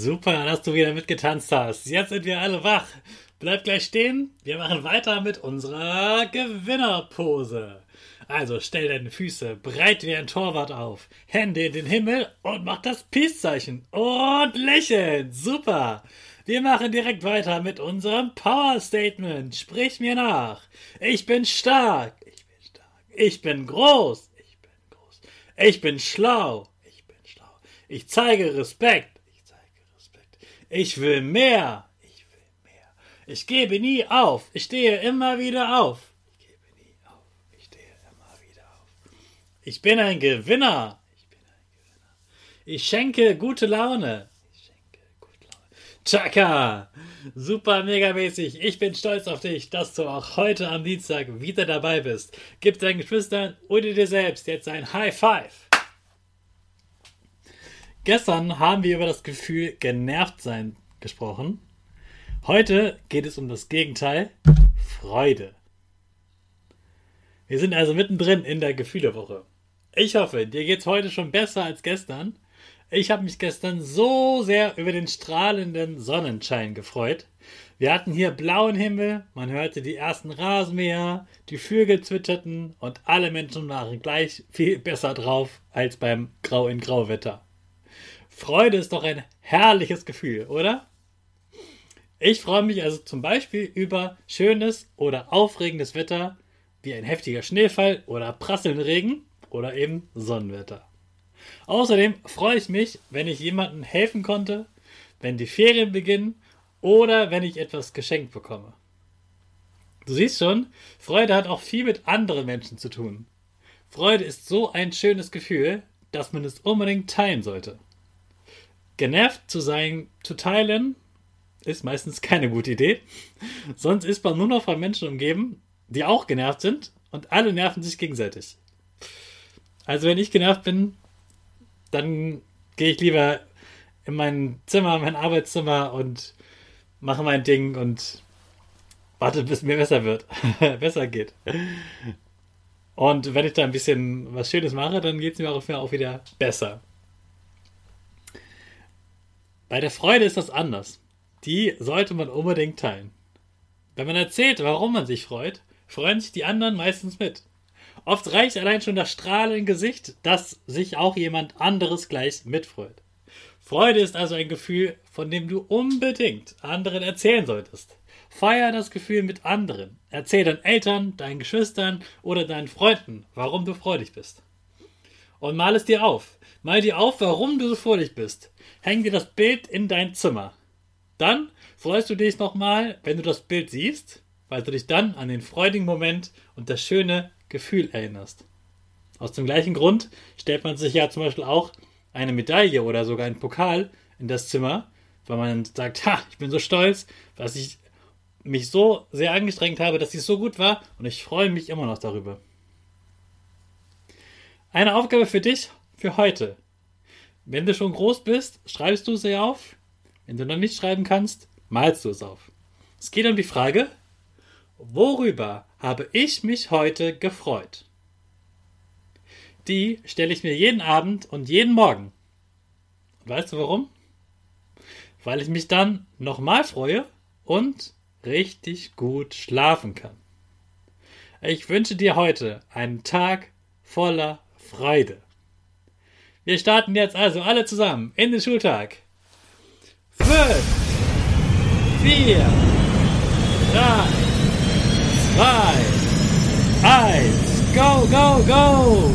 Super, dass du wieder mitgetanzt hast. Jetzt sind wir alle wach. Bleib gleich stehen. Wir machen weiter mit unserer Gewinnerpose. Also stell deine Füße breit wie ein Torwart auf, Hände in den Himmel und mach das Peace-Zeichen. Und lächeln. Super. Wir machen direkt weiter mit unserem Power Statement. Sprich mir nach. Ich bin stark. Ich bin stark. Ich bin groß. Ich bin groß. Ich bin schlau. Ich bin schlau. Ich zeige Respekt. Ich will mehr. Ich will mehr. Ich gebe nie auf. Ich stehe immer wieder auf. Ich gebe nie auf. Ich stehe immer wieder auf. Ich bin ein Gewinner. Ich bin ein Gewinner. Ich schenke gute Laune. Ich schenke gute Laune. Chaka! Super megamäßig. Ich bin stolz auf dich, dass du auch heute am Dienstag wieder dabei bist. Gib deinen Geschwistern oder dir selbst jetzt ein High Five. Gestern haben wir über das Gefühl genervt sein gesprochen. Heute geht es um das Gegenteil, Freude. Wir sind also mittendrin in der Gefühlewoche. Ich hoffe, dir geht's heute schon besser als gestern. Ich habe mich gestern so sehr über den strahlenden Sonnenschein gefreut. Wir hatten hier blauen Himmel, man hörte die ersten Rasenmäher, die Vögel zwitscherten und alle Menschen waren gleich viel besser drauf als beim Grau in Grauwetter. Freude ist doch ein herrliches Gefühl, oder? Ich freue mich also zum Beispiel über schönes oder aufregendes Wetter, wie ein heftiger Schneefall oder prasselnder Regen oder eben Sonnenwetter. Außerdem freue ich mich, wenn ich jemandem helfen konnte, wenn die Ferien beginnen oder wenn ich etwas geschenkt bekomme. Du siehst schon, Freude hat auch viel mit anderen Menschen zu tun. Freude ist so ein schönes Gefühl, dass man es unbedingt teilen sollte. Genervt zu sein, zu teilen, ist meistens keine gute Idee. Sonst ist man nur noch von Menschen umgeben, die auch genervt sind und alle nerven sich gegenseitig. Also wenn ich genervt bin, dann gehe ich lieber in mein Zimmer, mein Arbeitszimmer und mache mein Ding und warte, bis mir besser wird, besser geht. Und wenn ich da ein bisschen was Schönes mache, dann geht es mir auch wieder besser. Bei der Freude ist das anders. Die sollte man unbedingt teilen. Wenn man erzählt, warum man sich freut, freuen sich die anderen meistens mit. Oft reicht allein schon das Strahlen im Gesicht, dass sich auch jemand anderes gleich mitfreut. Freude ist also ein Gefühl, von dem du unbedingt anderen erzählen solltest. Feier das Gefühl mit anderen. Erzähl deinen Eltern, deinen Geschwistern oder deinen Freunden, warum du freudig bist. Und mal es dir auf. Mal dir auf, warum du so fröhlich bist. Häng dir das Bild in dein Zimmer. Dann freust du dich nochmal, wenn du das Bild siehst, weil du dich dann an den freudigen Moment und das schöne Gefühl erinnerst. Aus dem gleichen Grund stellt man sich ja zum Beispiel auch eine Medaille oder sogar einen Pokal in das Zimmer, weil man sagt, ha, ich bin so stolz, dass ich mich so sehr angestrengt habe, dass es so gut war und ich freue mich immer noch darüber. Eine Aufgabe für dich für heute. Wenn du schon groß bist, schreibst du sie auf. Wenn du noch nicht schreiben kannst, malst du es auf. Es geht um die Frage, worüber habe ich mich heute gefreut? Die stelle ich mir jeden Abend und jeden Morgen. Weißt du warum? Weil ich mich dann nochmal freue und richtig gut schlafen kann. Ich wünsche dir heute einen Tag voller Freude. Wir starten jetzt also alle zusammen in den Schultag. Fünf, vier, drei, zwei, eins, go, go, go!